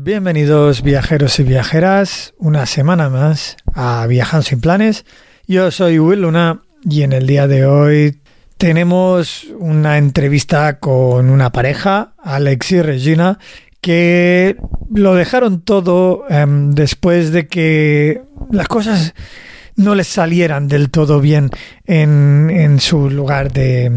Bienvenidos viajeros y viajeras una semana más a Viajando sin planes. Yo soy Will Luna y en el día de hoy tenemos una entrevista con una pareja, Alex y Regina, que lo dejaron todo em, después de que las cosas no les salieran del todo bien en, en su lugar de,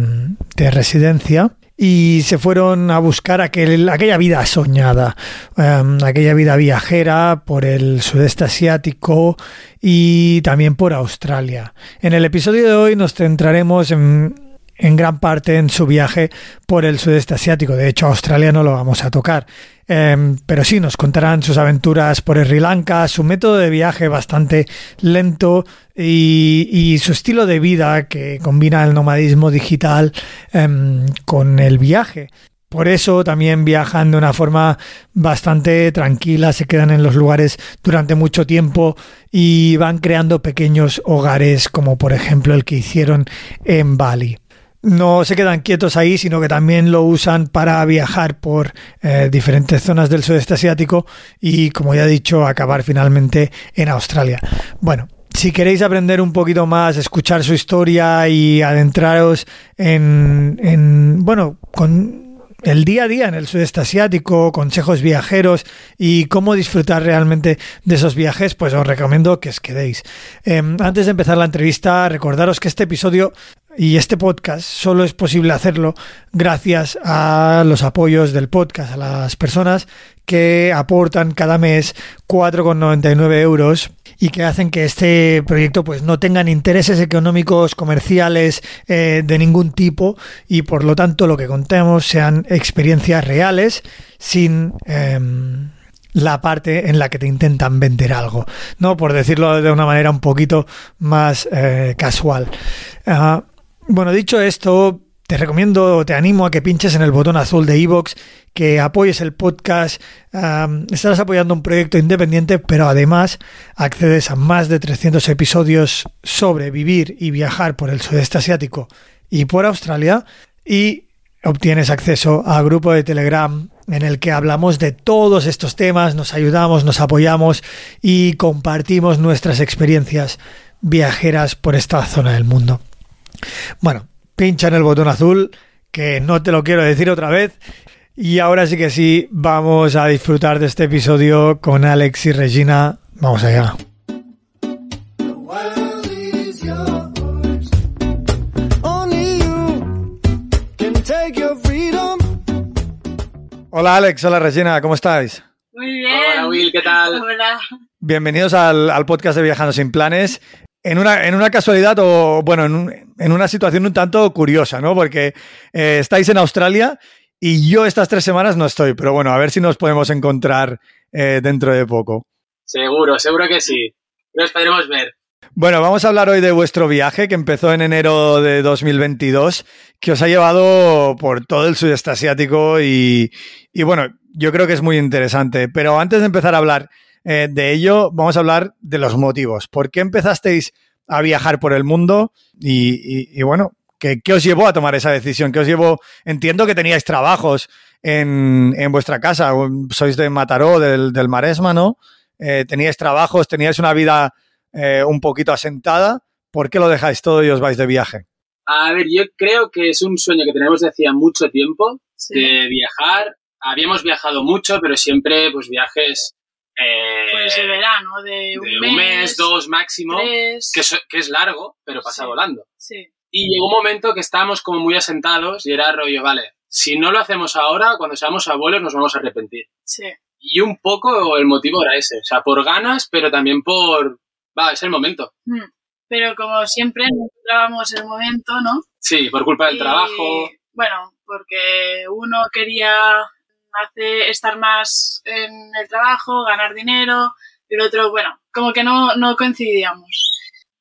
de residencia y se fueron a buscar aquel, aquella vida soñada, em, aquella vida viajera por el sudeste asiático y también por Australia. En el episodio de hoy nos centraremos en, en gran parte en su viaje por el sudeste asiático. De hecho, Australia no lo vamos a tocar. Em, pero sí, nos contarán sus aventuras por Sri Lanka, su método de viaje bastante lento y, su estilo de vida que combina el nomadismo digital em, con el viaje. Por eso también viajan de una forma bastante tranquila, se quedan en los lugares durante mucho tiempo y van creando pequeños hogares como por ejemplo el que hicieron en Bali no se quedan quietos ahí, sino que también lo usan para viajar por eh, diferentes zonas del sudeste asiático y, como ya he dicho, acabar finalmente en Australia. Bueno, si queréis aprender un poquito más, escuchar su historia y adentraros en, en bueno, con el día a día en el sudeste asiático, consejos viajeros y cómo disfrutar realmente de esos viajes, pues os recomiendo que os quedéis. Em, antes de empezar la entrevista, recordaros que este episodio y este podcast solo es posible hacerlo gracias a los apoyos del podcast, a las personas que aportan cada mes 4,99 euros y que hacen que este proyecto pues no tengan intereses económicos comerciales eh, de ningún tipo y por lo tanto lo que contemos sean experiencias reales sin em, la parte en la que te intentan vender algo, ¿no? Por decirlo de una manera un poquito más eh, casual. Ah, bueno, dicho esto, te recomiendo, te animo a que pinches en el botón azul de iVoox, que apoyes el podcast. estarás apoyando un proyecto independiente, pero además accedes a más de 300 episodios sobre vivir y viajar por el sudeste asiático y por Australia. Y obtienes acceso a grupo de Telegram en el que hablamos de todos estos temas, nos ayudamos, nos apoyamos y compartimos nuestras experiencias viajeras por esta zona del mundo. Bueno, pincha en el botón azul, que no te lo quiero decir otra vez. Y ahora sí que sí, vamos a disfrutar de este episodio con Alex y Regina. Vamos allá. Hola Alex, hola Regina, ¿cómo estáis? Muy bien. Hola Will, ¿qué tal? Hola. Bienvenidos al, al podcast de Viajando sin Planes en una, en una casualidad o, bueno, en, en, una situación un tanto curiosa, ¿no? Porque eh, estáis en Australia y yo estas tres semanas no estoy, pero bueno, a ver si nos podemos encontrar eh, dentro de poco. Seguro, seguro que sí. Lo esperemos ver. Bueno, vamos a hablar hoy de vuestro viaje que empezó en enero de 2022, que os ha llevado por todo el sudeste asiático y, y bueno, yo creo que es muy interesante. Pero antes de empezar a hablar eh, de ello, vamos a hablar de los motivos. ¿Por qué empezasteis a viajar por el mundo? Y, bueno, ¿qué, ¿qué, os llevó a tomar esa decisión? ¿Qué os llevó? Entiendo que teníais trabajos en, en vuestra casa, sois de Mataró, del, del Maresma, ¿no? Eh, teníais trabajos, teníais una vida eh, un poquito asentada. ¿Por qué lo dejáis todo y os vais de viaje? A ver, yo creo que es un sueño que tenemos desde hacía mucho tiempo, sí. de viajar. Habíamos viajado mucho, pero siempre pues viajes eh, pues de verano, de un, de mes, un mes, dos máximo, tres. que es, que es, largo, pero pasa Sí. volando. Sí. Y llegó un momento que estábamos como muy asentados y era rollo, vale, si no lo hacemos ahora, cuando seamos abuelos nos vamos a arrepentir. Sí. Y un poco el motivo era ese, o sea, por ganas, pero también por, va, es el momento. Mm. Pero como siempre no encontrábamos el momento, ¿no? Sí, por culpa del Y, trabajo. Bueno, porque uno quería hace estar más en el trabajo, ganar dinero, el otro, bueno, como que no, no coincidíamos.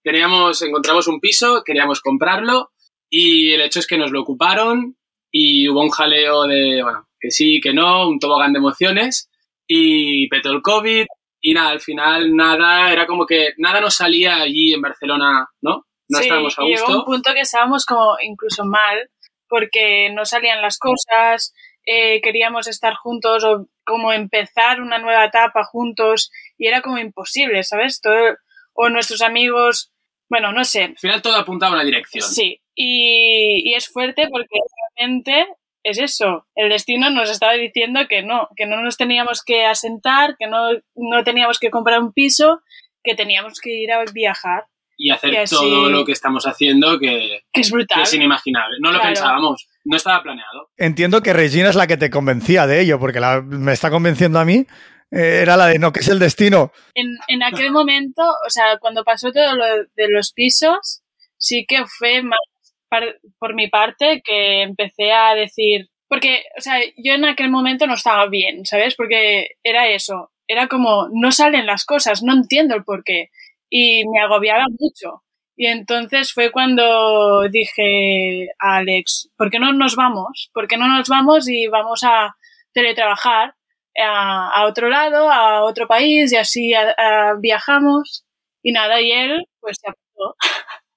Teníamos, encontramos un piso, queríamos comprarlo y el hecho es que nos lo ocuparon y hubo un jaleo de, bueno, que sí, que no, un tobogán de emociones y petó el COVID y nada, al final nada, era como que nada nos salía allí en Barcelona, ¿no? No sí, estábamos a y llegó un gusto. punto que estábamos como incluso mal porque no salían las cosas, eh, queríamos estar juntos o como empezar una nueva etapa juntos y era como imposible, ¿sabes? Todo, o nuestros amigos, bueno, no sé, Al final todo apuntaba a una dirección. Sí, y, y es fuerte porque realmente es eso. El destino nos estaba diciendo que no, que no nos teníamos que asentar, que no, no teníamos que comprar un piso, que teníamos que ir a viajar, Y hacer Y así- todo lo que estamos haciendo que, que es que brutal. es inimaginable. No lo Claro. pensábamos, no estaba planeado. Entiendo que Regina es la que te convencía de ello, porque la- me está convenciendo a mí. eh, era la de no, que es el destino. En, en aquel momento, o sea, cuando pasó todo lo de los pisos, sí que fue más par- por mi parte que empecé a decir, porque, o sea, yo en aquel momento no estaba bien, ¿sabes? Porque era eso, era como, no salen las cosas, no entiendo el por qué, y me agobiaba mucho. Y entonces fue cuando dije a Alex, ¿por qué no nos vamos? ¿Por qué no nos vamos y vamos a teletrabajar? a, otro lado, a otro país y así viajamos y nada, y él pues se apuntó.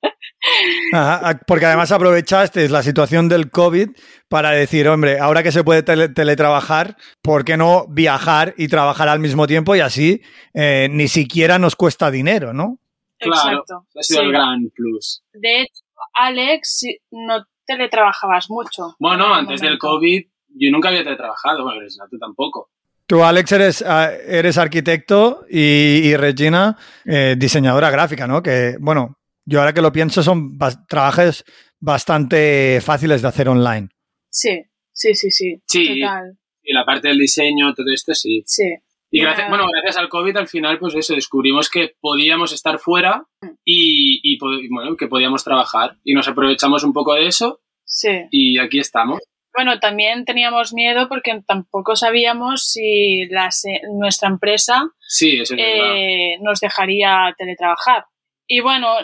Ajá, porque además aprovechaste la situación del COVID para decir, hombre, ahora que se puede tele- teletrabajar, ¿por qué no viajar y trabajar al mismo tiempo? Y así eh, ni siquiera nos cuesta dinero, ¿no? Claro, Exacto. ha sido sí. el gran plus. De hecho, Alex no teletrabajabas mucho. Bueno, antes del. COVID yo nunca había teletrabajado, bueno, Regina, tú tampoco. Tú, Alex, eres, ah, eres arquitecto y, y Regina, eh, diseñadora gráfica, ¿no? Que, bueno, yo ahora que lo pienso, son bas- trabajos bastante fáciles de hacer online. Sí, sí, sí, sí. Sí. Total. Y la parte del diseño, todo esto sí. Sí. Y gracias, bueno, gracias al COVID al final, pues eso, descubrimos que podíamos estar fuera y, y, bueno, que podíamos trabajar. Y nos aprovechamos un poco de eso Sí. y aquí estamos. Bueno, también teníamos miedo porque tampoco sabíamos si las, eh, nuestra empresa Sí, eso es eh, nos dejaría teletrabajar. Y bueno,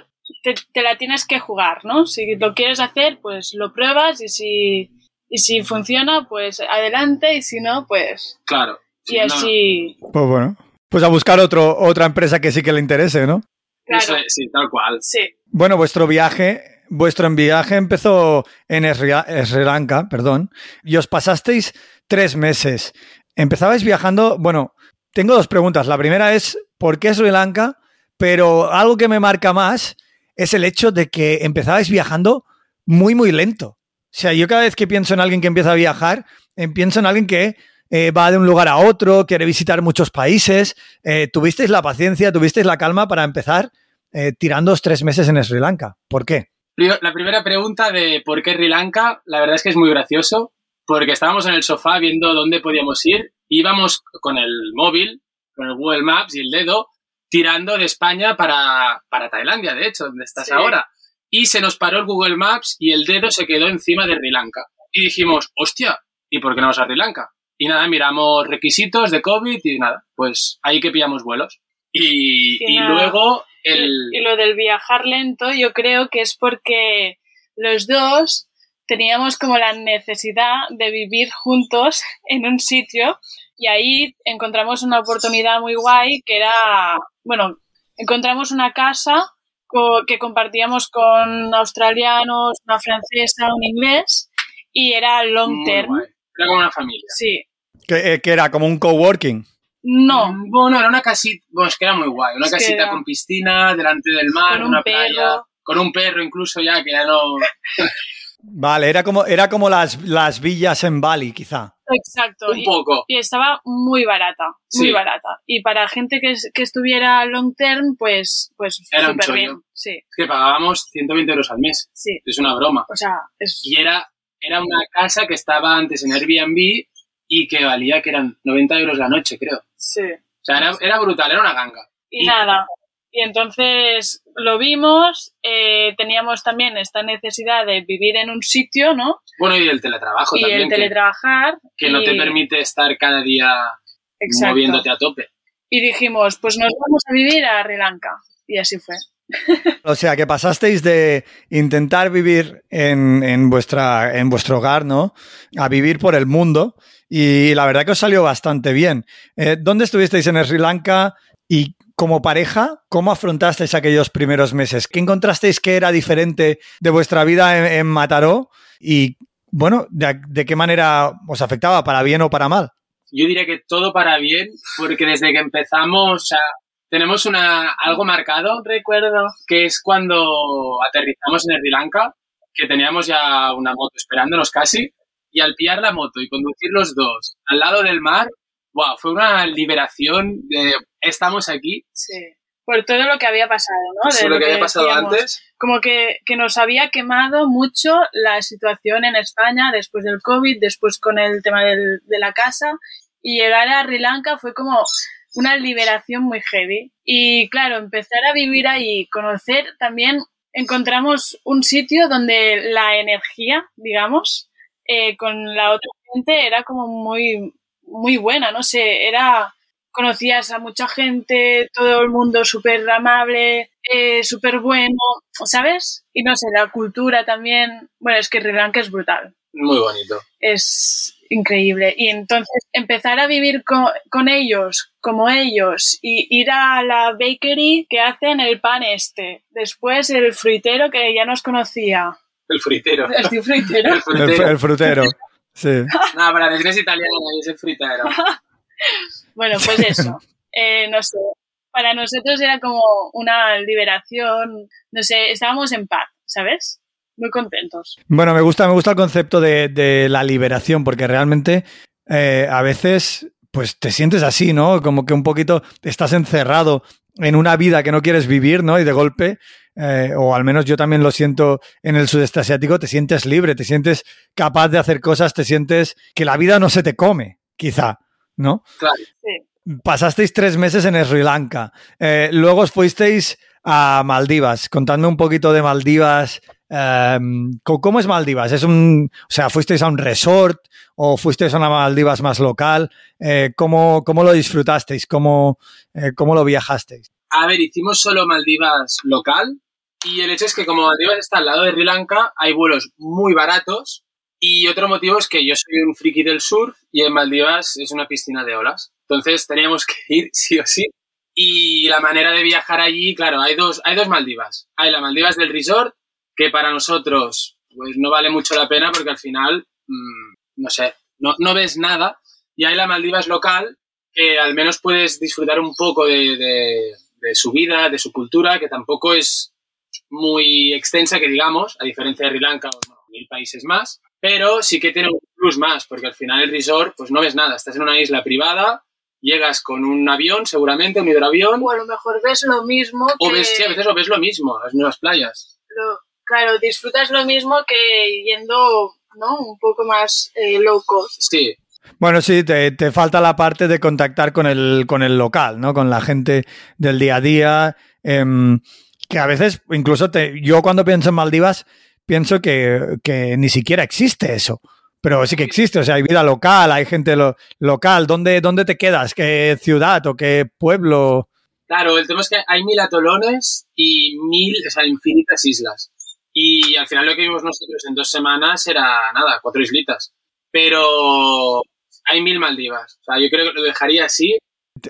te, te la tienes que jugar, ¿no? Si lo quieres hacer, pues lo pruebas y si, y si funciona, pues adelante y si no, pues... Claro. Y no, así... Pues bueno, pues a buscar otro, otra empresa que sí que le interese, ¿no? Claro, eso sí, tal cual. sí. Bueno, vuestro viaje, vuestro viaje empezó en Sri, Sri Lanka, perdón, y os pasasteis tres meses. Empezabais viajando, bueno, tengo dos preguntas. La primera es, ¿por qué Sri Lanka? Pero algo que me marca más es el hecho de que empezabais viajando muy, muy lento. O sea, yo cada vez que pienso en alguien que empieza a viajar, eh, pienso en alguien que eh, va de un lugar a otro, quiere visitar muchos países. Eh, ¿Tuvisteis la paciencia, tuvisteis la calma para empezar eh, tirándoos tres meses en Sri Lanka? ¿Por qué? La primera pregunta de por qué Sri Lanka, la verdad es que es muy gracioso, porque estábamos en el sofá viendo dónde podíamos ir, íbamos con el móvil, con el Google Maps y el dedo, tirando de España para, para Tailandia, de hecho, donde estás Sí. ahora. Y se nos paró el Google Maps y el dedo se quedó encima de Sri Lanka. Y dijimos, hostia, ¿y por qué no vamos a Sri Lanka? Y nada, miramos requisitos de COVID y nada, pues ahí que pillamos vuelos. Y, Y y luego el... Y lo del viajar lento yo creo que es porque los dos teníamos como la necesidad de vivir juntos en un sitio y ahí encontramos una oportunidad muy guay que era, bueno, encontramos una casa que compartíamos con australianos, una francesa, un inglés y era long term. Era como una familia. Sí. Que, eh, que era como un coworking. No, Bueno, era una casita, bueno, es que era muy guay, una Es casita era- con piscina, delante del mar, Con un una perro. playa, con un perro incluso ya, que ya no... Vale, era como, era como las, las villas en Bali, quizá. exacto. Un Y- poco. y estaba muy barata, muy Sí. barata. Y para gente que, es- que estuviera long term, pues, pues Era un chollo. bien. Sí, Es que pagábamos 120 euros al mes, sí. es una broma. O sea, es Y era, era una casa que estaba antes en Airbnb y que valía que eran 90 euros la noche, creo. sí. O sea, era, era brutal, era una ganga. Y Y- nada, Y entonces lo vimos, eh, teníamos también esta necesidad de vivir en un sitio, ¿no? Bueno, y el teletrabajo y también. el que- teletrabajar. que, no te y- permite estar cada día Exacto. moviéndote a tope. Y dijimos, pues nos vamos a vivir a Sri Lanka. Y así fue. O sea, que pasasteis de intentar vivir en, en vuestra, en vuestro hogar, ¿no? A vivir por el mundo. Y la verdad que os salió bastante bien. Eh, ¿Dónde estuvisteis en Sri Lanka? Y como pareja, ¿cómo afrontasteis aquellos primeros meses? ¿Qué encontrasteis que era diferente de vuestra vida en, Mataró? Y bueno, de, qué manera os afectaba? ¿Para bien o para mal? Yo diría que todo para bien, porque desde que empezamos, tenemos una, algo marcado, Recuerdo. que es cuando aterrizamos en Sri Lanka, que teníamos ya una moto esperándonos casi, y al pillar la moto y conducir los dos al lado del mar, wow, fue una liberación de estamos aquí, Sí. Por todo lo que había pasado, ¿no? eso De lo que había pasado decíamos. antes. Como que, que nos había quemado mucho la situación en España después del COVID, después con el tema del- de la casa. Y llegar a Sri Lanka fue como una liberación muy heavy. Y claro, empezar a vivir ahí, conocer también, encontramos un sitio donde la energía, digamos, eh, con la otra gente era como muy, muy buena, no sé, era, conocías a mucha gente, todo el mundo súper amable, eh, súper bueno, ¿sabes? Y no sé, la cultura también, bueno, es que Sri Lanka es brutal, Muy bonito. es increíble. Y entonces empezar a vivir co- con, ellos, como ellos, y ir a la bakery que hacen el pan este, después el fruitero que ya nos conocía, El fritero. el tío fruitero. El El, fritero. el frutero. Sí. No, para decir es italiano, es el fritero. Bueno, pues eso. Eh, no sé. Para nosotros era como una liberación. No sé, estábamos en paz, ¿sabes? Muy contentos. Bueno, me gusta, me gusta el concepto de, de la liberación, porque realmente eh, a veces pues te sientes así, ¿no? Como que un poquito estás encerrado en una vida que no quieres vivir, ¿no? Y de golpe, eh, o al menos yo también lo siento en el sudeste asiático, te sientes libre, te sientes capaz de hacer cosas, te sientes que la vida no se te come, quizá, ¿no? Claro. Sí. Pasasteis tres meses en Sri Lanka, eh, luego os fuisteis a Maldivas. Contadme un poquito de Maldivas. eh, ¿cómo- ¿Cómo es Maldivas? ¿Es un, o sea, fuisteis a un resort o fuisteis a una Maldivas más local? Eh, ¿cómo, cómo lo disfrutasteis? ¿Cómo, eh, ¿Cómo lo viajasteis? A ver, hicimos solo Maldivas local y el hecho es que como Maldivas está al lado de Sri Lanka, hay vuelos muy baratos y otro motivo es que yo soy un friki del surf y en Maldivas es una piscina de olas. Entonces teníamos que ir sí o sí. Y la manera de viajar allí, claro, hay dos, hay dos Maldivas. Hay la Maldivas del resort, que para nosotros pues no vale mucho la pena porque al final, mm, no sé, no, no ves nada. Y hay la Maldivas local, que al menos puedes disfrutar un poco de- de su vida, de su cultura, que tampoco es muy extensa, que digamos, a diferencia de Sri Lanka o bueno, mil países más, pero sí que tiene un plus más, porque al final el resort, pues no ves nada, estás en una isla privada, llegas con un avión, seguramente, un hidroavión, O a lo mejor ves lo mismo que... o ves, sí, a veces lo ves lo mismo, las nuevas playas. lo- claro, disfrutas lo mismo que yendo, ¿no? Un poco más eh, low cost. Sí, Bueno, sí, te, te falta la parte de contactar con el, con el local, ¿no? Con la gente del día a día. em, que a veces, incluso te, yo cuando pienso en Maldivas, pienso que, que ni siquiera existe eso. Pero sí que existe, o sea, hay vida local, hay gente lo- local. ¿Dónde, ¿Dónde te quedas? ¿Qué ciudad o qué pueblo? Claro, el tema es que hay mil atolones y mil, o sea, infinitas islas. Y al final lo que vimos nosotros en dos semanas era nada, cuatro islitas. Pero hay mil Maldivas. O sea, yo creo que lo dejaría así.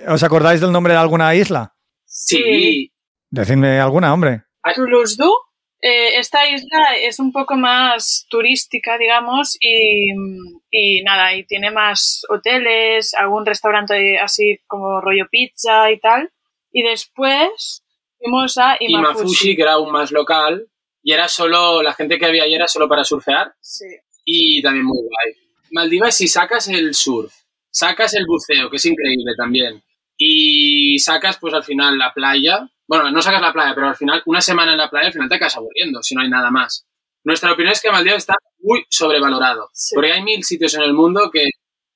¿Os acordáis del nombre de alguna isla? Sí. Sí. Decidme alguna, hombre. Toulouse-Du, eh, esta isla es un poco más turística, digamos, y, y nada, y tiene más hoteles, algún restaurante así como rollo pizza y tal. Y después fuimos a Y Mafushi, Imafushi. que era aún más local. Y era solo, la gente que había ahí era solo para surfear. Sí. Y también muy guay. Maldivas, si sacas el surf, sacas el buceo, que es increíble también, y sacas pues al final la playa, bueno, no sacas la playa, pero al final una semana en la playa al final te acabas aburriendo si no hay nada más. Nuestra opinión es que Maldivas está muy sobrevalorado, Sí. porque hay mil sitios en el mundo que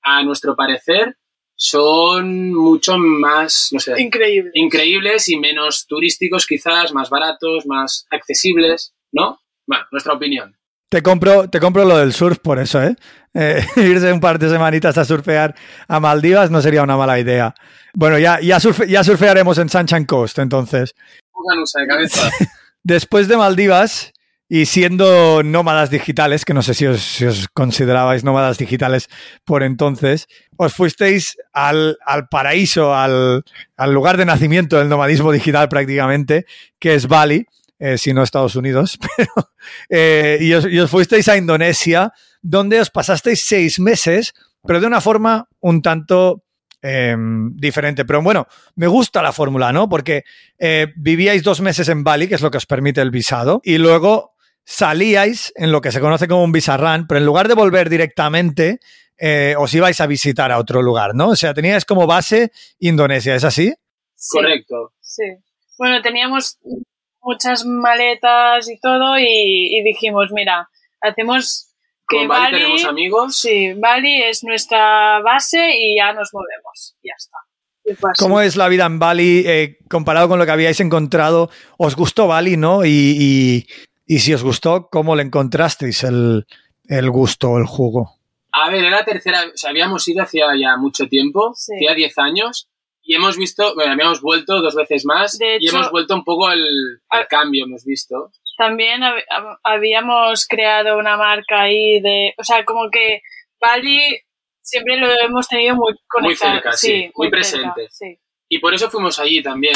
a nuestro parecer son mucho más, no sé, Increíble. increíbles y menos turísticos quizás, más baratos, más accesibles, ¿no? Bueno, nuestra opinión. Te compro, te compro lo del surf por eso, ¿eh? Eh, irse un par de semanitas a surfear a Maldivas no sería una mala idea. Bueno, ya, ya, surfe- ya surfearemos en Sunshine Coast, entonces. Pónganos de cabeza. Después de Maldivas y siendo nómadas digitales, que no sé si os, si os considerabais nómadas digitales por entonces, os fuisteis al, al paraíso, al, al lugar de nacimiento del nomadismo digital prácticamente, que es Bali, eh, si no Estados Unidos, pero, eh, y, os, y os fuisteis a Indonesia, donde os pasasteis seis meses, pero de una forma un tanto eh, diferente. Pero bueno, me gusta la fórmula, ¿no? Porque eh, vivíais dos meses en Bali, que es lo que os permite el visado, y luego salíais en lo que se conoce como un visa run, pero en lugar de volver directamente, eh, os ibais a visitar a otro lugar, ¿no? O sea, teníais como base Indonesia, ¿es así? Sí, Correcto. Sí. Bueno, teníamos muchas maletas y todo y, y dijimos, mira, hacemos que Con Bali Bali, tenemos amigos. sí, Bali es nuestra base y ya nos movemos. Ya está. ¿Cómo es la vida en Bali eh, comparado con lo que habíais encontrado? ¿Os gustó Bali, no? Y, y- y si os gustó, ¿cómo le encontrasteis el, el gusto, el jugo? A ver, era la tercera, o sea, habíamos ido hacía ya mucho tiempo, Sí. hacía 10 años, y hemos visto, bueno, habíamos vuelto dos veces más, De y hemos vuelto un poco el, el Ah. cambio, hemos visto. También hab- hab- habíamos creado una marca ahí de, o sea, como que Bali siempre lo hemos tenido muy conectado. cerca, sí, muy presente. sí. Y por eso fuimos allí también.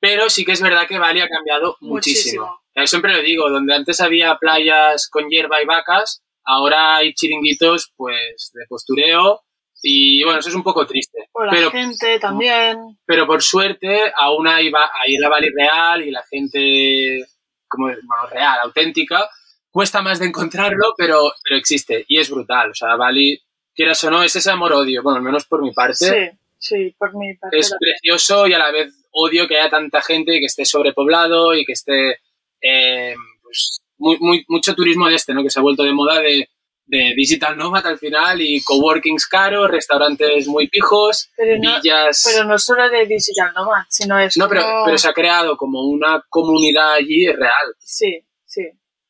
Pero sí que es verdad que Bali ha cambiado muchísimo. Muchísimo. Ya siempre lo digo, donde antes había playas con hierba y vacas, ahora hay chiringuitos pues de postureo y bueno, eso es un poco triste. O la Pero, gente también. pero por suerte aún hay, hay la Bali real y la gente como bueno, real, auténtica. Cuesta más de encontrarlo, pero, pero existe y es brutal. O sea, Bali, quieras o no, es ese amor-odio. Bueno, al menos por mi parte Sí, sí, por mi parte. es precioso y a la vez odio que haya tanta gente y que esté sobrepoblado y que esté eh, pues, muy, muy- mucho turismo de este, ¿no? Que se ha vuelto de moda de, de digital nomad al final y coworkings caros, restaurantes muy pijos, Pero no- villas... Pero no solo de Digital Nomad, sino es no, pero, como- pero se ha creado como una comunidad allí real. Sí, sí.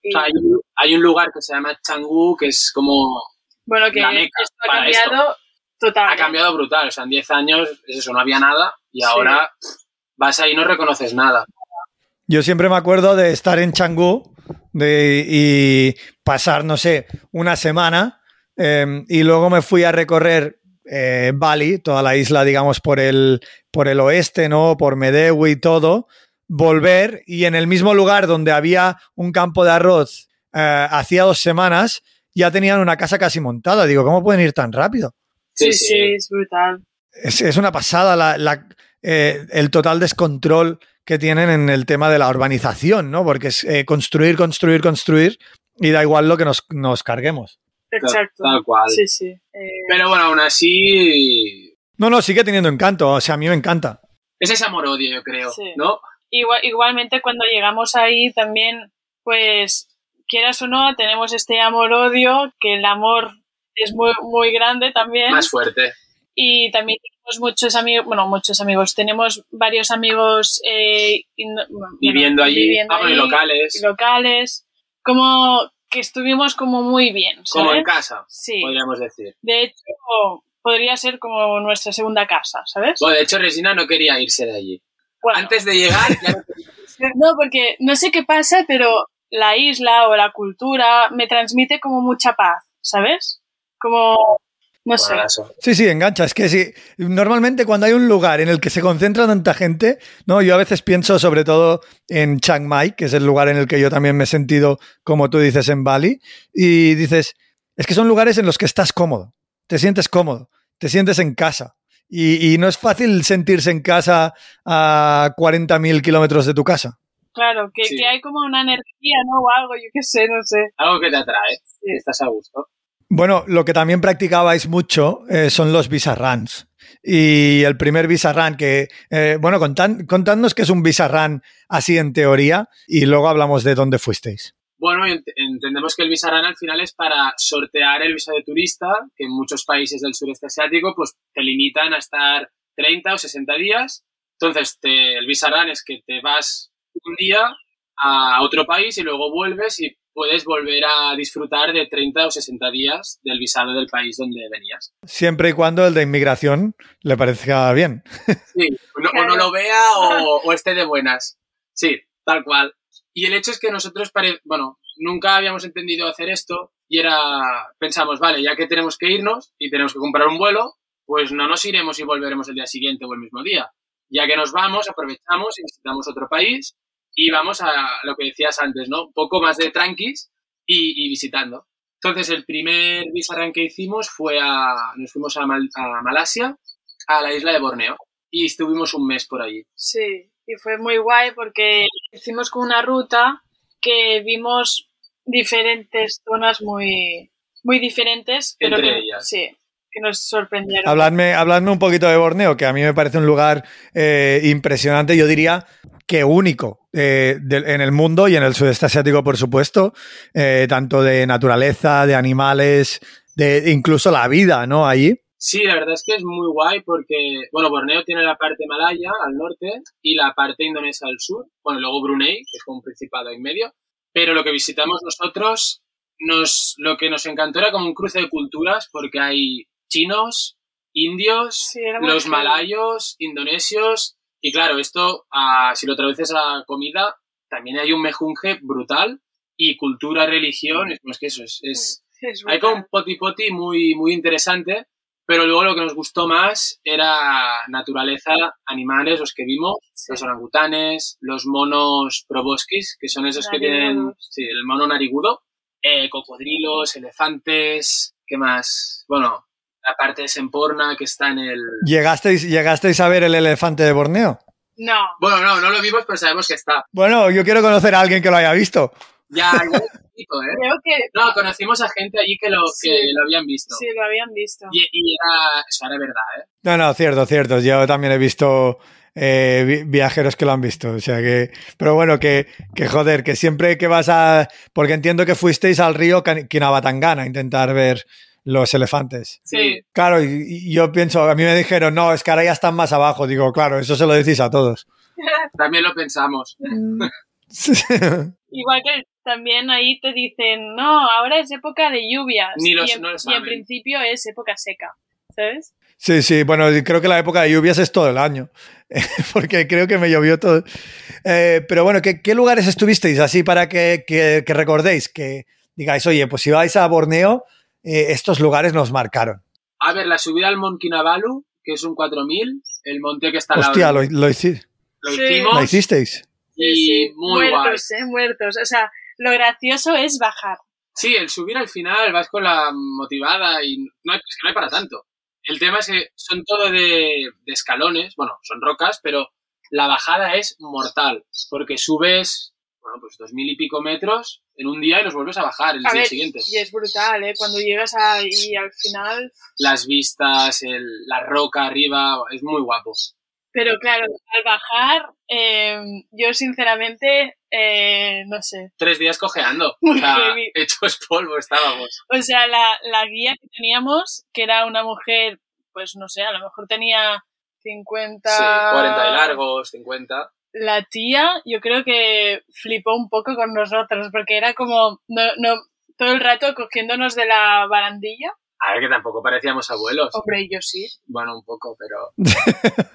Y, O sea, hay, un, hay un lugar que se llama Changú que es como... bueno, que la meca esto ha cambiado total. Ha cambiado brutal. O sea, en 10 años es eso, no había nada y Sí. ahora vas ahí y no reconoces nada. Yo siempre me acuerdo de estar en Changú de, y pasar, no sé, una semana eh, y luego me fui a recorrer eh, Bali, toda la isla, digamos, por el, por el oeste, ¿no? Por Medewi y todo, volver y en el mismo lugar donde había un campo de arroz eh, hacía dos semanas, ya tenían una casa casi montada. Digo, ¿cómo pueden ir tan rápido? Sí, Sí, es brutal. Es, es una pasada la- la- eh, el total descontrol que tienen en el tema de la urbanización, ¿no? Porque es eh, construir, construir, construir y da igual lo que nos, nos carguemos. Exacto. Tal cual. Sí, sí. Eh, Pero bueno, aún así No, no, sigue teniendo encanto, o sea, a mí me encanta. es ese amor-odio, yo creo, Sí. ¿no? igual- igualmente cuando llegamos ahí también, pues, quieras o no, tenemos este amor-odio, que el amor es muy, muy grande también. Más fuerte. Y también tenemos muchos amigos, bueno, muchos amigos, tenemos varios amigos eh, in- bueno, Viviendo allí, viviendo ah, ahí, locales, locales, como que estuvimos como muy bien, como en casa, Sí, podríamos decir. de hecho podría ser como nuestra segunda casa, ¿sabes? Bueno, de hecho, Resina no quería irse de allí. Bueno, Antes de llegar, ya no quería no, porque no sé qué pasa, pero la isla o la cultura me transmite como mucha paz, ¿sabes? Como, no sé. Bueno, eso. Sí, sí, engancha. Es que sí, normalmente cuando hay un lugar en el que se concentra tanta gente, ¿no? Yo a veces pienso sobre todo en Chiang Mai, que es el lugar en el que yo también me he sentido, como tú dices, en Bali, y dices, es que son lugares en los que estás cómodo, te sientes cómodo, te sientes en casa. Y, y no es fácil sentirse en casa a 40.000 kilómetros de tu casa. Claro, que, Sí. que hay como una energía, ¿no? O algo, yo qué sé, no sé. Algo que te atrae, Sí. estás a gusto. Bueno, lo que también practicabais mucho eh, son los visa runs. Y el primer visa run que, eh, bueno, contad- contadnos qué es un visa run así en teoría y luego hablamos de dónde fuisteis. Bueno, ent- entendemos que el Visarán al final es para sortear el visa de turista, que en muchos países del sureste asiático pues te limitan a estar 30 o 60 días. Entonces, te- el Visarán es que te vas un día a otro país y luego vuelves y puedes volver a disfrutar de 30 o 60 días del visado del país donde venías. Siempre y cuando el de inmigración le parezca bien. Sí, o no, o no lo vea o, o esté de buenas. Sí, tal cual. Y el hecho es que nosotros, pare- bueno, nunca habíamos entendido hacer esto y era, pensamos, vale, ya que tenemos que irnos y tenemos que comprar un vuelo, pues no nos iremos y volveremos el día siguiente o el mismo día. Ya que nos vamos, aprovechamos y visitamos otro país y vamos a lo que decías antes, ¿no? Un poco más de tranquis y, y visitando. Entonces, el primer visarán que hicimos fue a, nos fuimos a, Mal- a Malasia, a la isla de Borneo y estuvimos un mes por allí. Sí, y fue muy guay porque hicimos con una ruta que vimos diferentes zonas muy, muy diferentes, pero Entre que, ellas. sí, que nos sorprendieron. Habladme, habladme un poquito de Borneo, que a mí me parece un lugar eh, impresionante, yo diría que único eh, en el mundo y en el sudeste asiático, por supuesto, eh, tanto de naturaleza, de animales, de incluso la vida, ¿no? Allí. Sí, la verdad es que es muy guay porque, bueno, Borneo tiene la parte malaya al norte y la parte indonesia al sur. Bueno, luego Brunei, que es como un principado en medio. Pero lo que visitamos nosotros, nos, lo que nos encantó era como un cruce de culturas porque hay chinos, indios, Sí, los malayos, indonesios. Y claro, esto, ah, si lo traduces a comida, también hay un mejunje brutal y cultura, religión, es más que eso, es, es, Es hay como un poti poti muy, muy interesante, pero luego lo que nos gustó más era naturaleza, animales, los que vimos, Sí. los orangutanes, los monos proboskis, que son esos que tienen, sí, el mono narigudo, eh, cocodrilos, elefantes, ¿qué más? Bueno, la parte de Semporna que está en el... ¿Llegasteis, ¿Llegasteis a ver el elefante de Borneo? No, Bueno, no, no lo vimos, pero sabemos que está. Bueno, yo quiero conocer a alguien que lo haya visto. Ya, explico, ¿eh? creo que No, conocimos a gente allí que lo, Sí. que lo habían visto. sí lo habían visto. Y, y era, eso era verdad, ¿eh? No, no, cierto, cierto. Yo también he visto eh, vi- viajeros que lo han visto. O sea que, pero bueno, que, que joder, que siempre que vas a, porque entiendo que fuisteis al río Kinabatangana a intentar ver los elefantes. Sí. Claro, y, y yo pienso, a mí me dijeron, no, es que ahora ya están más abajo. Digo, claro, eso se lo decís a todos. También lo pensamos. Igual que también ahí te dicen, no, ahora es época de lluvias. Ni los- y, en, no lo y en principio es época seca, ¿sabes? Sí, sí, bueno, creo que la época de lluvias es todo el año, porque creo que me llovió todo. Eh, pero bueno, ¿qué, qué lugares estuvisteis así para que, que- que recordéis? Que digáis, oye, pues si vais a Borneo, eh, estos lugares nos marcaron. A ver, la subida al Mont Kinabalu, que es un 4000, el monte que está al lado. Hostia, lo, lo hici- lo Sí. hicimos. ¿la hicisteis? Y muy muertos, ¿eh? Muertos. O sea, lo gracioso es bajar. Sí, el subir al final vas con la motivada y no hay, es que no hay para tanto. El tema es que son todo de, de escalones, bueno, son rocas, pero la bajada es mortal, porque subes, bueno, pues dos mil y pico metros en un día y los vuelves a bajar el A día ver, siguiente. y es brutal, ¿eh? Cuando llegas ahí al final... Las vistas, el- la roca arriba, es muy guapo. Pero claro, al bajar, eh, yo sinceramente, eh, no sé. Tres días cojeando, o sea, hechos polvo estábamos. O sea, la, la guía que teníamos, que era una mujer, pues no sé, a lo mejor tenía 50... Sí, 40 de largos, 50. La tía, yo creo que flipó un poco con nosotros, porque era como, no, no, todo el rato cogiéndonos de la barandilla. A ver, que tampoco parecíamos abuelos. Hombre, yo sí. Bueno, un poco, pero...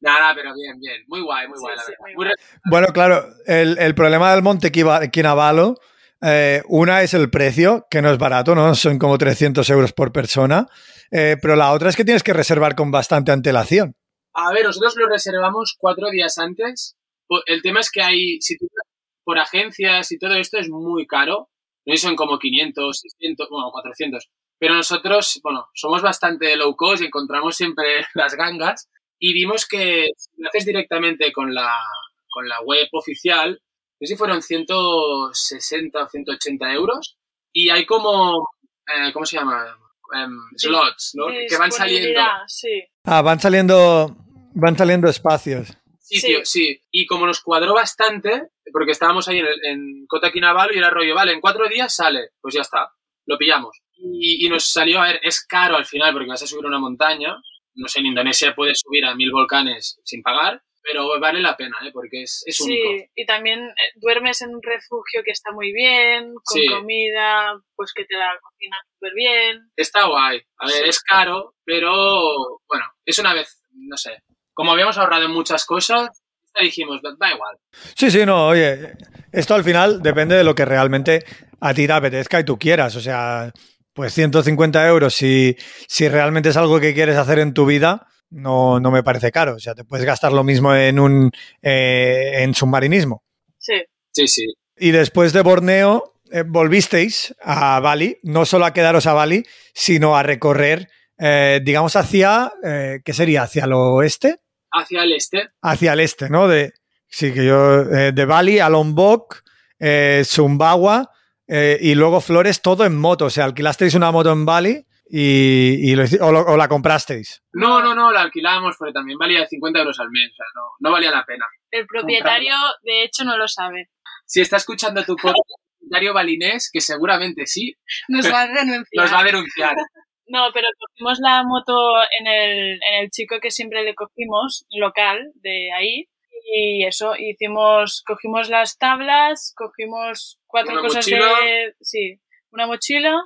Nada, pero bien, bien. Muy guay, muy Sí, guay, la sí, verdad. muy guay. Bueno, claro, el, el problema del monte Kinabalu, eh, una es el precio, que no es barato, ¿no? Son como 300 euros por persona, eh, pero la otra es que tienes que reservar con bastante antelación. A ver, nosotros lo reservamos cuatro días antes. El tema es que hay, si tú, por agencias y todo esto es muy caro. No sé si son como 500, 600, bueno, 400. Pero nosotros, bueno, somos bastante low cost y encontramos siempre las gangas. Y vimos que si lo haces directamente con la, con la web oficial, no sé si fueron 160 o 180 euros. Y hay como, eh, ¿cómo se llama? Em, slots, ¿no? Que van saliendo. Sí. Ah, van saliendo, van saliendo espacios. sitio, sí. Y como nos cuadró bastante, porque estábamos ahí en, el- en Kota Kinabalu y era rollo, vale, en cuatro días sale, pues ya está, lo pillamos. Y, y nos salió, a ver, es caro al final porque vas a subir una montaña. No sé, en Indonesia puedes subir a mil volcanes sin pagar, pero vale la pena, ¿eh? porque es, es Sí, único. y también eh, duermes en un refugio que está muy bien, con Sí. comida, pues que te la cocinan súper bien. Está guay. A ver, Sí. es caro, pero bueno, es una vez, no sé. Como habíamos ahorrado en muchas cosas, dijimos, da da igual. Sí, sí, no, oye, esto al final depende de lo que realmente a ti te apetezca y tú quieras. O sea, pues 150 euros, si, si realmente es algo que quieres hacer en tu vida, no, no me parece caro. O sea, te puedes gastar lo mismo en un eh, en submarinismo. Sí, Sí, sí. Y después de Borneo, eh, volvisteis a Bali, no solo a quedaros a Bali, sino a recorrer, eh, digamos, hacia, eh, ¿qué sería? ¿Hacia el oeste? Hacia el este. hacia el este, ¿no? De, sí, que yo, eh, de Bali a Lombok, eh, Sumbawa eh, y luego Flores, todo en moto. O sea, alquilasteis una moto en Bali y, y lo o, lo- o la comprasteis. No, no, no, la alquilamos porque también valía 50 euros al mes. O sea, no, no valía la pena. el propietario de hecho no lo sabe. Si está escuchando tu podcast, el propietario balinés, que seguramente sí, Nos va a denunciar. nos va a denunciar. No, pero cogimos la moto en el, en el chico que siempre le cogimos, local, de ahí. Y eso, hicimos, cogimos las tablas, cogimos cuatro Una cosas mochila. de, sí, una mochila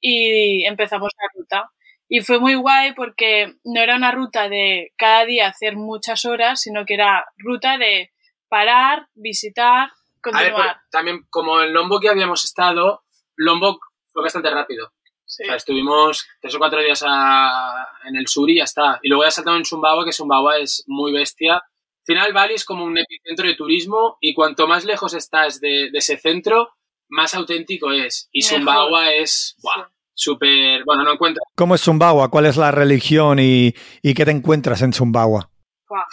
y empezamos la ruta. Y fue muy guay porque no era una ruta de cada día hacer muchas horas, sino que era ruta de parar, visitar, A ver, continuar. pues, también como en Lombok ya habíamos estado, Lombok fue bastante rápido. Sí. O sea, estuvimos tres o cuatro días a- en el sur y ya está. Y luego ya saltamos en Sumbawa, que Sumbawa es muy bestia. Al final, Bali es como un epicentro de turismo y cuanto más lejos estás de, de ese centro, más auténtico es. Y. Sumbawa es buah, Sí. súper... Bueno, no encuentras... ¿Cómo es Sumbawa? ¿Cuál es la religión y, y qué te encuentras en Sumbawa?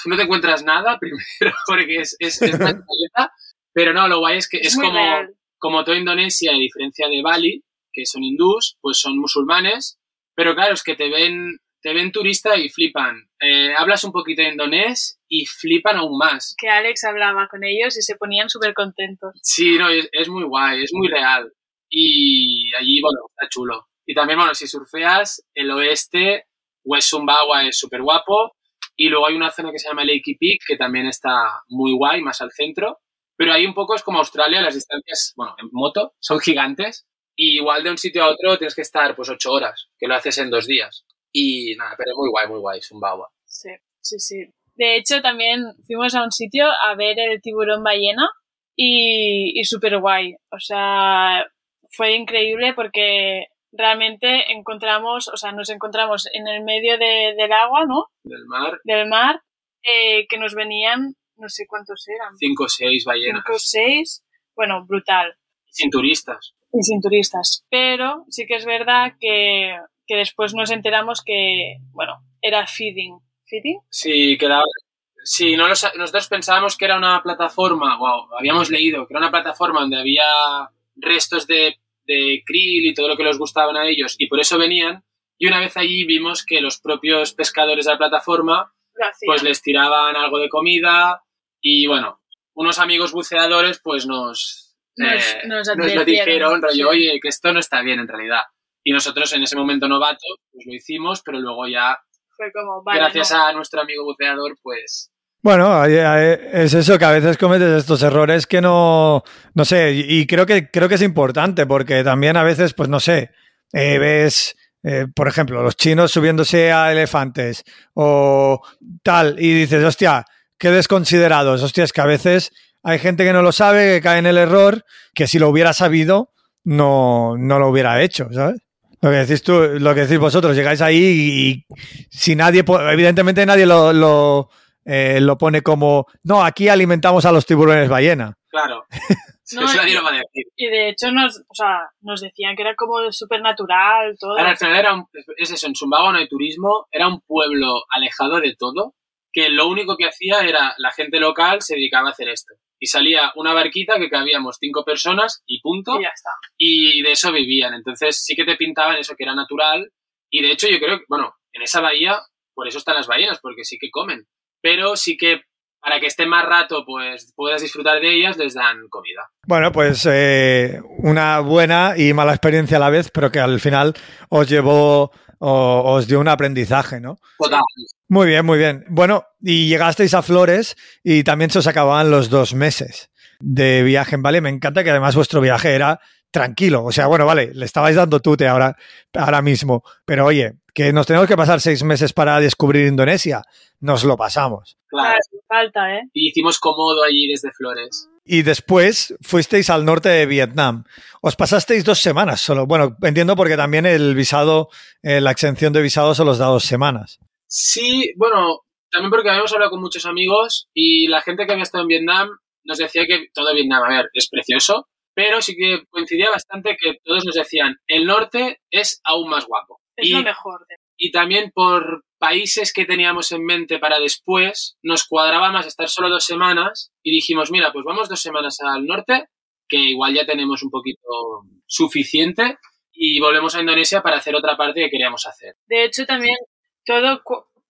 No te encuentras nada, primero, porque es, es, es una Pero no, lo guay es que es, muy como, real. como toda Indonesia, a diferencia de Bali, que son hindús, pues son musulmanes. Pero claro, es que te ven, te ven turista y flipan. Eh, hablas un poquito de indonés y flipan aún más. Que Alex hablaba con ellos y se ponían súper contentos. Sí, no, es, es muy guay, es muy real. Y allí, bueno, está chulo. Y también, bueno, si surfeas, el oeste, West Sumbawa es súper guapo. Y luego hay una zona que se llama Lakey Peak, que también está muy guay, más al centro. Pero ahí un poco es como Australia, las distancias, bueno, en moto, son gigantes. Y igual de un sitio a otro tienes que estar pues ocho horas, que lo haces en dos días. Y nada, pero muy guay, muy guay, Sumbawa. Sí, sí, sí. De hecho, también fuimos a un sitio a ver el tiburón ballena y, y súper guay. O sea, fue increíble porque realmente encontramos, o sea, nos encontramos en el medio de- del agua, ¿no? Del mar, Del mar, eh, que nos venían, no sé cuántos eran, cinco o seis ballenas. cinco o seis. Bueno, brutal. Sin turistas. y sin turistas. Pero sí que es verdad que, que después nos enteramos que, bueno, era feeding. ¿Feeding? Sí, quedaba. Sí, no lo sa- nosotros pensábamos que era una plataforma, wow, habíamos leído que era una plataforma donde había restos de, de krill y todo lo que les gustaban a ellos y por eso venían. Y una vez allí vimos que los propios pescadores de la plataforma hacían. pues les tiraban algo de comida y bueno, unos amigos buceadores pues nos, Nos- eh, nos lo advirtieron, dijeron, rollo, sí. oye, que esto no está bien en realidad. Y nosotros en ese momento novato pues lo hicimos, pero luego ya Fue como, vale, gracias no. a nuestro amigo buceador, pues Bueno, es eso, que a veces cometes estos errores que no, no sé, y y creo que, creo que es importante porque también a veces, pues no sé, eh, ves, eh, por ejemplo, los chinos subiéndose a elefantes o tal, y dices, hostia, qué desconsiderados, hostia, es que a veces hay gente que no lo sabe, que cae en el error, que si lo hubiera sabido, no, no lo hubiera hecho, ¿sabes? Lo que decís tú, lo que decís vosotros, llegáis ahí y, y si nadie, evidentemente nadie lo, lo, eh, lo pone como, no, aquí alimentamos a los tiburones ballena. Claro. No, Eso nadie y- lo va a decir. Y de hecho nos, o sea, nos decían que era como súper natural, todo. Ahora, al final era un, es eso, en Sumbawa no hay turismo, era un pueblo alejado de todo, que lo único que hacía era la gente local se dedicaba a hacer esto. Y salía una barquita que cabíamos cinco personas y punto, Y ya está. y de eso vivían. Entonces sí que te pintaban eso que era natural. Y de hecho yo creo que, bueno, en esa bahía, por eso están las ballenas, porque sí que comen. Pero sí que para que estén más rato, pues puedas disfrutar de ellas, les dan comida. Bueno, pues eh, una buena y mala experiencia a la vez, pero que al final os llevó o os dio un aprendizaje, ¿no? Total. Muy bien, muy bien. Bueno, y llegasteis a Flores y también se os acababan los dos meses de viaje en Bali. Me encanta que además vuestro viaje era tranquilo. O sea, bueno, vale, le estabais dando tute ahora, ahora mismo. Pero oye, que nos tenemos que pasar seis meses para descubrir Indonesia. Nos lo pasamos. Claro. falta, ¿eh? Y hicimos cómodo allí desde Flores. Y después fuisteis al norte de Vietnam. Os pasasteis dos semanas solo. Bueno, entiendo porque también el visado, eh, la exención de visado solo os da dos semanas. Sí, bueno, también porque habíamos hablado con muchos amigos y la gente que había estado en Vietnam nos decía que todo Vietnam, a ver, es precioso, pero sí que coincidía bastante que todos nos decían, el norte es aún más guapo. Es y, lo mejor. y también por países que teníamos en mente para después, nos cuadraba más estar solo dos semanas y dijimos, mira, pues vamos dos semanas al norte, que igual ya tenemos un poquito suficiente, y volvemos a Indonesia para hacer otra parte que queríamos hacer. De hecho, también todo,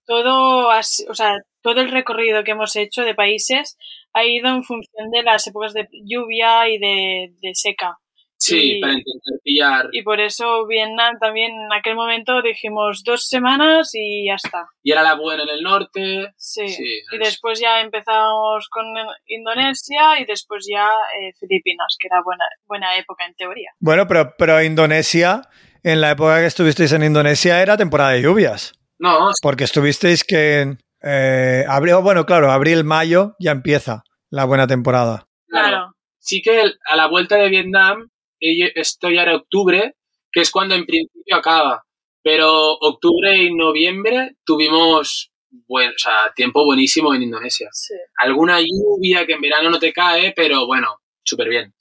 todo, o sea, todo el recorrido que hemos hecho de países ha ido en función de las épocas de lluvia y de, de seca. Sí, Y- para intentar pillar. Y por eso Vietnam también en aquel momento dijimos dos semanas y ya está. Y era la buena en el norte. Sí. Sí, y es- después ya empezamos con Indonesia y después ya eh, Filipinas, que era buena, buena época en teoría. Bueno, pero, pero Indonesia, en la época que estuvisteis en Indonesia era temporada de lluvias. No, Porque estuvisteis que en eh, abril, bueno, claro, abril, mayo ya empieza la buena temporada. claro. Sí que el- a la vuelta de Vietnam, esto ya era octubre, que es cuando en principio acaba. Pero octubre y noviembre tuvimos buen, o sea, tiempo buenísimo en Indonesia. Sí, Alguna lluvia que en verano no te cae, pero bueno, súper bien.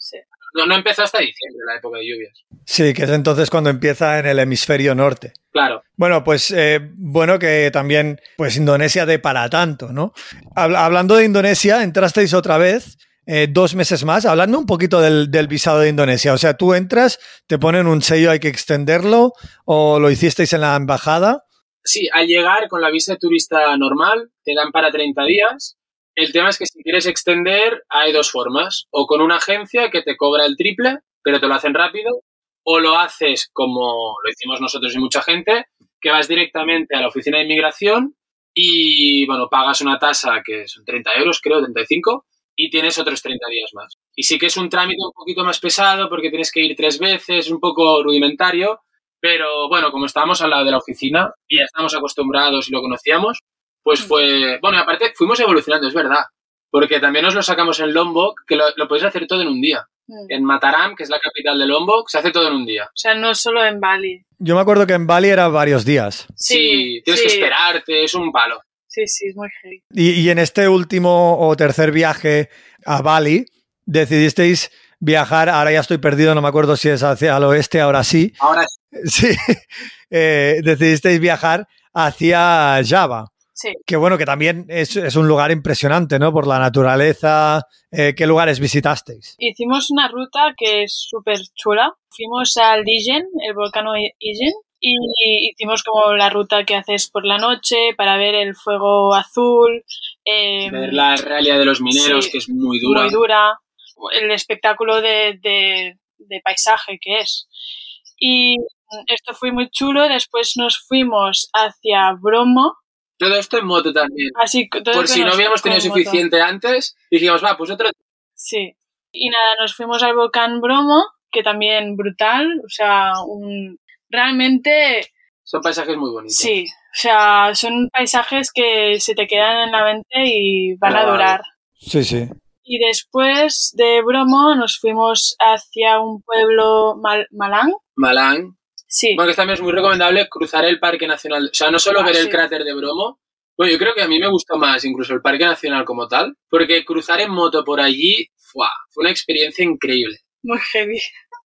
No, no empezó hasta diciembre la época de lluvias. Sí, que es entonces cuando empieza en el hemisferio norte. Claro. Bueno, pues eh, bueno que también pues Indonesia de para tanto, ¿no? Habla- hablando de Indonesia, entrasteis otra vez eh, dos meses más, hablando un poquito del, del visado de Indonesia. O sea, tú entras, te ponen un sello, hay que extenderlo, o lo hicisteis en la embajada. Sí, al llegar con la visa de turista normal, te dan para 30 días. El tema es que si quieres extender, hay dos formas. O con una agencia que te cobra el triple, pero te lo hacen rápido, o lo haces como lo hicimos nosotros y mucha gente, que vas directamente a la oficina de inmigración y, bueno, pagas una tasa que son 30 euros, creo, 35, y tienes otros 30 días más. Y sí que es un trámite un poquito más pesado porque tienes que ir tres veces, un poco rudimentario, pero bueno, como estábamos al lado de la oficina y ya estamos acostumbrados y lo conocíamos, pues fue... Bueno, y aparte fuimos evolucionando, es verdad. Porque también nos lo sacamos en Lombok, que lo, lo puedes hacer todo en un día. Mm. En Mataram, que es la capital de Lombok, se hace todo en un día. O sea, no solo en Bali. Yo me acuerdo que en Bali era varios días. Sí, tienes sí. que esperarte, es un palo. Sí, sí, es muy heavy. Y, y en este último o tercer viaje a Bali, decidisteis viajar, ahora ya estoy perdido, no me acuerdo si es hacia el oeste, ahora sí, Ahora Sí, eh, decidisteis viajar hacia Java, Sí. que bueno, que también es, es un lugar impresionante, ¿no? Por la naturaleza. Eh, ¿Qué lugares visitasteis? Hicimos una ruta que es súper chula. Fuimos al Ijen, el volcán Ijen, y hicimos como la ruta que haces por la noche para ver el fuego azul. eh, ver la realidad de los mineros, sí, que es muy dura. muy dura, el espectáculo de, de- de paisaje que es. Y esto fue muy chulo. Después nos fuimos hacia Bromo. Todo esto en moto también. Así, todo Por si no nos- habíamos tenido moto. suficiente antes, dijimos, va, pues otro. Sí. Y nada, nos fuimos al volcán Bromo, que también brutal. O sea, un, realmente Son paisajes muy bonitos. sí. O sea, son paisajes que se te quedan en la mente y van a durar. Sí, sí. Y después de Bromo nos fuimos hacia un pueblo Mal- Malang. Malang. Sí, Bueno, que también es muy recomendable cruzar el Parque Nacional. O sea, no solo Ah, ver el sí. cráter de Bromo. Bueno, yo creo que a mí me gustó más incluso el Parque Nacional como tal, porque cruzar en moto por allí ¡fua! fue una experiencia increíble. muy heavy.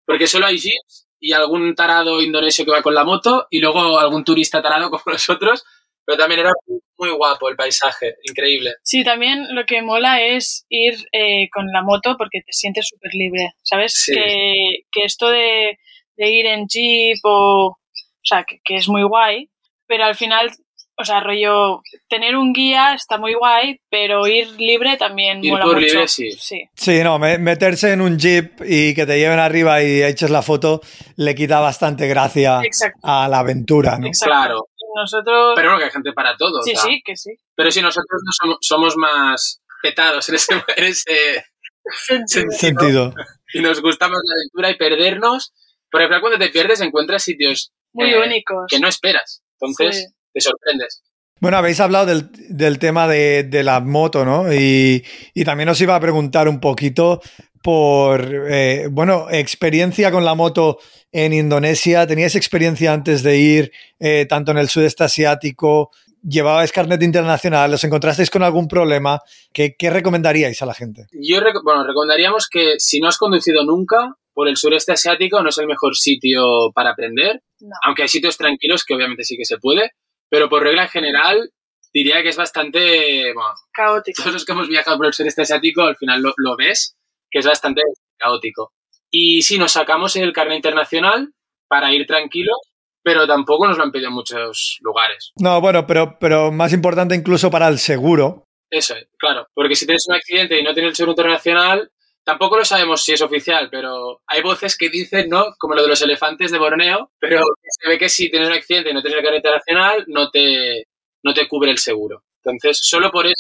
Porque solo hay jeeps y algún tarado indonesio que va con la moto y luego algún turista tarado como nosotros, pero también era muy guapo el paisaje, increíble. Sí, también lo que mola es ir eh, con la moto porque te sientes súper libre, ¿sabes? Sí. Que, que esto de, de ir en jeep o... O sea, que, que es muy guay, pero al final o sea, rollo, tener un guía está muy guay, pero ir libre también Ir mola por mucho. libre, sí. sí. Sí, no, me- meterse en un jeep y que te lleven arriba y eches la foto le quita bastante gracia Exacto. a la aventura, ¿no? Exacto. Claro. Nosotros. Pero bueno, que hay gente para todo. o sí, sea. sí, que sí. Pero sí, nosotros no somos, somos más petados en ese, en ese- Sentido. Sentido. y nos gusta más la aventura y perdernos. Porque al final cuando te pierdes encuentras sitios Muy eh, únicos. que no esperas. Entonces Sí. te sorprendes. Bueno, habéis hablado del, del tema de, de la moto, ¿no? Y, y también os iba a preguntar un poquito por, eh, bueno, experiencia con la moto en Indonesia. ¿Teníais experiencia antes de ir eh, tanto en el sudeste asiático? ¿Llevabais carnet internacional? ¿Os encontrasteis con algún problema? ¿Qué, qué recomendaríais a la gente? Yo, rec- bueno, recomendaríamos que si no has conducido nunca por el sureste asiático no es el mejor sitio para aprender. No. Aunque hay sitios tranquilos que obviamente sí que se puede. Pero por regla general diría que es bastante... Bueno, Caótico. todos los que hemos viajado por el sureste asiático al final lo, lo ves, que es bastante caótico. Y sí, nos sacamos el carnet internacional para ir tranquilos, pero tampoco nos lo han pedido en muchos lugares. No, bueno, pero, pero más importante incluso para el seguro. Eso, es, claro. Porque si tienes un accidente y no tienes el seguro internacional, tampoco lo sabemos si es oficial, pero hay voces que dicen, ¿no? Como lo de los elefantes de Borneo, pero se ve que si tienes un accidente y no tienes el carnet internacional, no te, no te cubre el seguro. Entonces, solo por eso...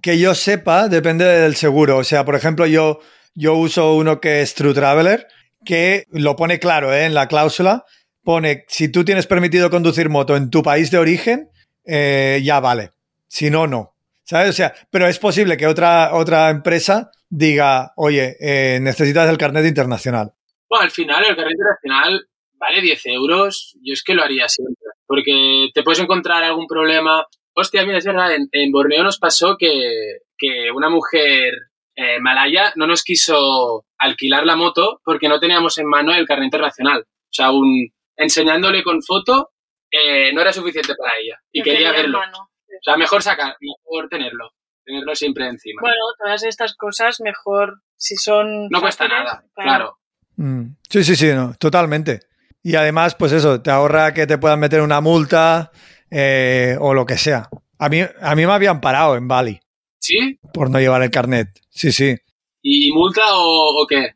Que yo sepa, depende del seguro. O sea, por ejemplo, yo, yo uso uno que es True Traveler, que lo pone claro ¿eh? en la cláusula. Pone, si tú tienes permitido conducir moto en tu país de origen, eh, ya vale. Si no, no. ¿Sabes? O sea, pero es posible que otra, otra empresa diga, oye, eh, necesitas el carnet internacional. Bueno, al final el carnet internacional vale 10 euros. Yo es que lo haría siempre. Porque te puedes encontrar algún problema. Hostia, mira, es verdad, en, en Borneo nos pasó que, que una mujer eh, malaya no nos quiso alquilar la moto porque no teníamos en mano el carnet internacional. O sea, un, enseñándole con foto eh, no era suficiente para ella. Y quería verlo. mano. O sea, mejor sacar, mejor tenerlo. Tenerlo siempre encima. Bueno, todas estas cosas mejor si son. no cuesta fáciles, nada, claro. Mm. Sí, sí, sí, no, totalmente. Y además, pues eso, te ahorra que te puedan meter una multa eh, o lo que sea. A mí, a mí me habían parado en Bali ¿Sí? por no llevar el carnet. Sí, sí. ¿Y multa o, o qué?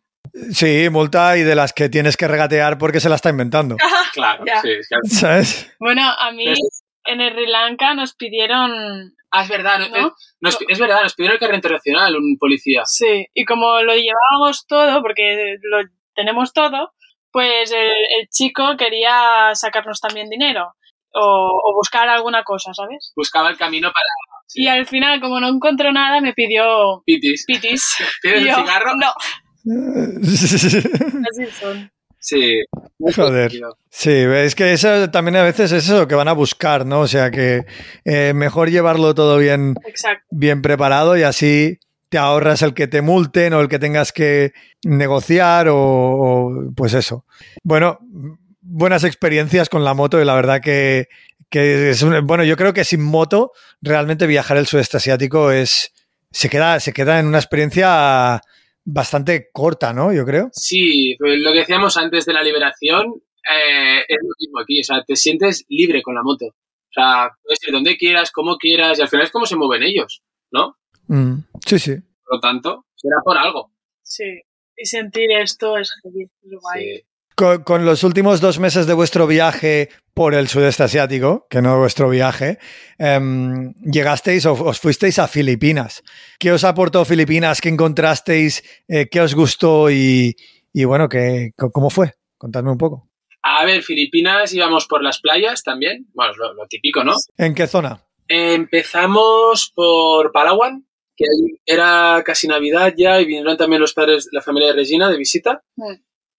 Sí, multa y de las que tienes que regatear porque se la está inventando. Claro, Ya. sí. es que- ¿Sabes? Bueno, a mí en el Sri Lanka nos pidieron. Ah, es verdad, no- ¿No? eh, nos- es verdad, nos pidieron el carnet internacional un policía. Sí, y como lo llevábamos todo, porque lo tenemos todo, pues el, el chico quería sacarnos también dinero o, o buscar alguna cosa, ¿sabes? Buscaba el camino para Sí. Y al final, como no encontró nada, me pidió pitis. pitis. ¿Tienes un cigarro? No, así son. Sí. Joder. Sí, es que eso también a veces es eso que van a buscar, ¿no? O sea que eh, mejor llevarlo todo bien, Exacto. bien preparado y así te ahorras el que te multen o el que tengas que negociar o, o, pues eso. Bueno, buenas experiencias con la moto y la verdad que, que es un- bueno, yo creo que sin moto realmente viajar el sudeste asiático es se queda se queda en una experiencia bastante corta, ¿no? Yo creo. Sí, pues lo que decíamos antes de la liberación eh, es lo mismo aquí. O sea, te sientes libre con la moto. O sea, puedes ir donde quieras, como quieras, y al final es como se mueven ellos, ¿no? Mm, sí, sí. Por lo tanto, será por algo. Sí. Y sentir esto es guay. Sí. Con, con los últimos dos meses de vuestro viaje por el sudeste asiático, que no vuestro viaje, em, llegasteis o os fuisteis a Filipinas. ¿Qué os aportó Filipinas? ¿Qué encontrasteis? Eh, ¿Qué os gustó? Y, y bueno, ¿qué, ¿cómo fue? Contadme un poco. A ver, Filipinas íbamos por las playas también. Bueno, lo, lo típico, ¿no? ¿En qué zona? Empezamos por Palawan, que ahí era casi Navidad ya, y vinieron también los padres, la familia de Regina de visita. Mm.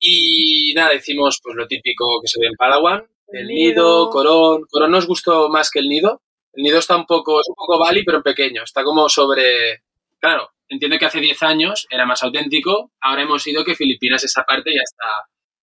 Y nada, decimos pues lo típico que se ve en Palawan, El nido. Corón. Corón nos gustó más que el nido. El nido está un poco, es un poco Bali, pero en pequeño. Está como sobre, claro, entiendo que hace 10 años era más auténtico. Ahora hemos ido que Filipinas esa parte ya está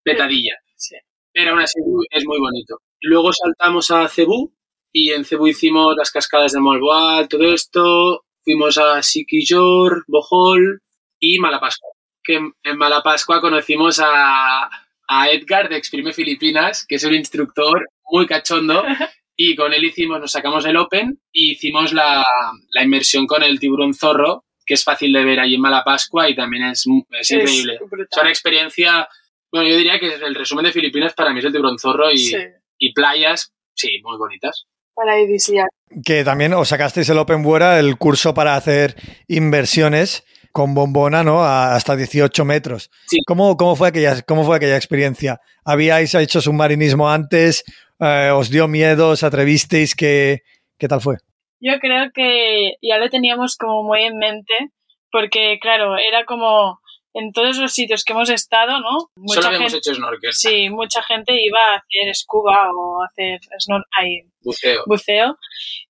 petadilla. Sí. Pero aún así es muy bonito. Luego saltamos a Cebú y en Cebú hicimos las cascadas de Malboal, todo esto. Fuimos a Siquijor, Bohol y Malapascua. Que en, en Malapascua conocimos a, a Edgar de Exprime Filipinas, que es un instructor muy cachondo y con él hicimos, nos sacamos el Open y hicimos la, la inmersión con el tiburón zorro, que es fácil de ver allí en Malapascua y también es, es increíble. brutal. Es una experiencia, bueno, yo diría que el resumen de Filipinas para mí es el tiburón zorro y, Sí, y playas, sí, muy bonitas. paradisíaco. Que también os sacasteis el Open Buera, el curso para hacer inversiones con bombona, ¿no? A- hasta 18 metros. Sí. ¿Cómo, cómo, fue aquella, ¿Cómo fue aquella experiencia? ¿Habíais hecho submarinismo antes? Eh, ¿Os dio miedo? ¿Os atrevisteis? ¿Qué, ¿Qué tal fue? Yo creo que ya lo teníamos como muy en mente, porque claro, era como en todos los sitios que hemos estado, ¿no? Solo habíamos gente, hecho snorkel, sí, mucha gente iba a hacer scuba o a hacer snor ahí, buceo. buceo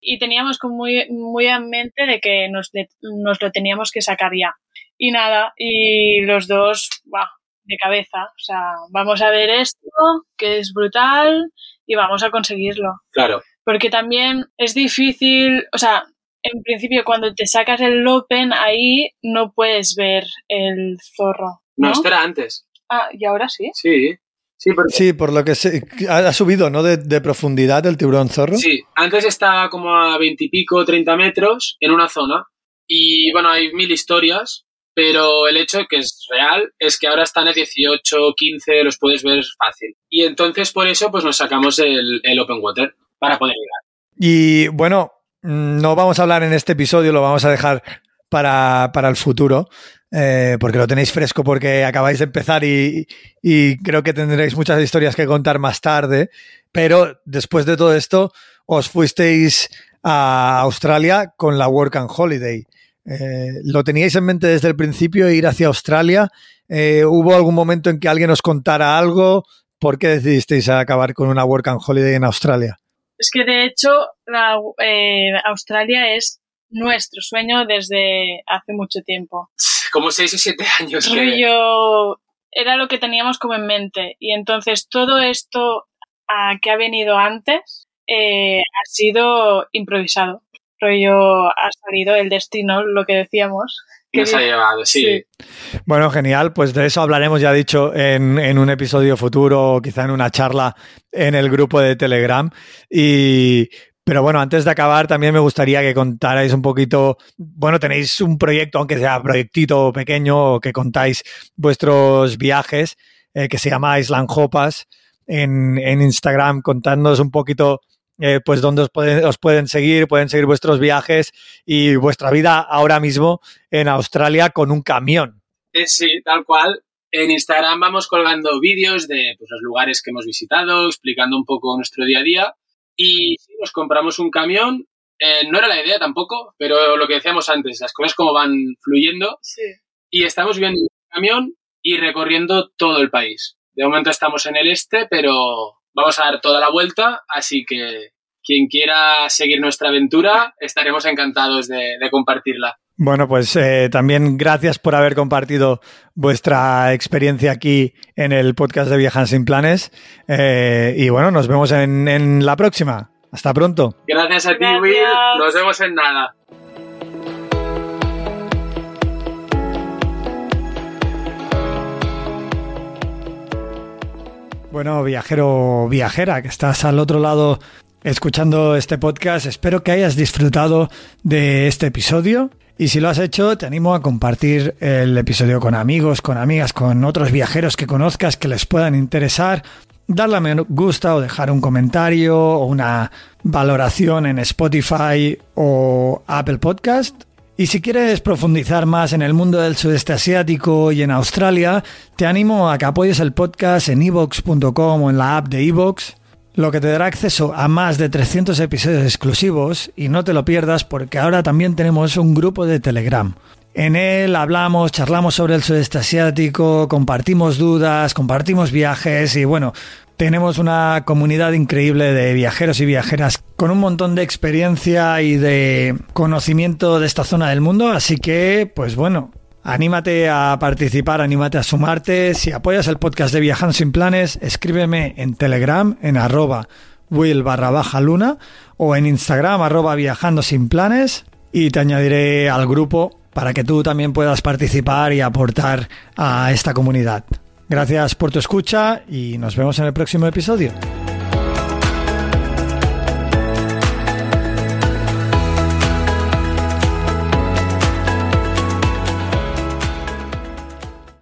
y teníamos como muy, muy en mente de que nos, de- nos lo teníamos que sacar ya. Y nada, y los dos, bah, de cabeza, o sea, vamos a ver esto, que es brutal, y vamos a conseguirlo Claro, porque también es difícil, o sea, en principio cuando te sacas el Open ahí no puedes ver el zorro. no, ¿no? esto era antes. Ah, y ahora sí. Sí, sí, porque Sí, por lo que sé, ha, subido, ¿no? De, de profundidad el tiburón zorro. Sí, antes estaba como a veintipico, treinta metros en una zona. Y bueno, hay mil historias, pero el hecho que es real es que ahora están a 18, 15, los puedes ver fácil. Y entonces por eso pues nos sacamos el, el Open Water para poder llegar. Y bueno, no vamos a hablar en este episodio, lo vamos a dejar para, para el futuro, eh, porque lo tenéis fresco porque acabáis de empezar y, y creo que tendréis muchas historias que contar más tarde. Pero después de todo esto, os fuisteis a Australia con la Work and Holiday. Eh, ¿Lo teníais en mente desde el principio ir hacia Australia? Eh, ¿Hubo algún momento en que alguien os contara algo? ¿Por qué decidisteis acabar con una Work and Holiday en Australia? Es que de hecho la, eh, Australia es nuestro sueño desde hace mucho tiempo. Como 6 o 7 años que... Rollo era lo que teníamos como en mente y entonces todo esto ah, que ha venido antes eh, ha sido improvisado. Rollo ha salido el destino, lo que decíamos. Que Nos ha llevado, sí. Sí. Bueno, genial. Pues de eso hablaremos, ya dicho, en, en un episodio futuro o quizá en una charla en el grupo de Telegram. Y, pero bueno, antes de acabar, también me gustaría que contarais un poquito. Bueno, tenéis un proyecto, aunque sea proyectito pequeño, que contáis vuestros viajes, eh, que se llama Island Hopas en, en Instagram, contándonos un poquito. Eh, pues dónde os pueden, os pueden seguir, pueden seguir vuestros viajes y vuestra vida ahora mismo en Australia con un camión. Eh, Sí, tal cual. En Instagram vamos colgando vídeos de pues, los lugares que hemos visitado, explicando un poco nuestro día a día. Y sí, nos compramos un camión. Eh, no era la idea tampoco, pero lo que decíamos antes, las cosas como van fluyendo. Sí. Y estamos viviendo en un camión y recorriendo todo el país. De momento estamos en el este, pero vamos a dar toda la vuelta, así que quien quiera seguir nuestra aventura, estaremos encantados de, de compartirla. Bueno, pues eh, también gracias por haber compartido vuestra experiencia aquí en el podcast de Viajan sin Planes. Eh, y bueno, nos vemos en, en la próxima. Hasta pronto. Gracias a ti, Gracias. Will. Nos vemos en nada. Bueno, viajero, viajera, que estás al otro lado escuchando este podcast, espero que hayas disfrutado de este episodio. Y si lo has hecho, te animo a compartir el episodio con amigos, con amigas, con otros viajeros que conozcas que les puedan interesar. Darle a me gusta o dejar un comentario o una valoración en Spotify o Apple Podcast. Y si quieres profundizar más en el mundo del sudeste asiático y en Australia, te animo a que apoyes el podcast en evox.com o en la app de evox, lo que te dará acceso a más de 300 episodios exclusivos y no te lo pierdas porque ahora también tenemos un grupo de Telegram. En él hablamos, charlamos sobre el sudeste asiático, compartimos dudas, compartimos viajes y bueno, tenemos una comunidad increíble de viajeros y viajeras con un montón de experiencia y de conocimiento de esta zona del mundo, así que pues bueno, anímate a participar, anímate a sumarte. Si apoyas el podcast de Viajando sin Planes, escríbeme en Telegram en arroba barra baja luna o en Instagram arroba viajando sin planes y te añadiré al grupo para que tú también puedas participar y aportar a esta comunidad. Gracias por tu escucha y nos vemos en el próximo episodio.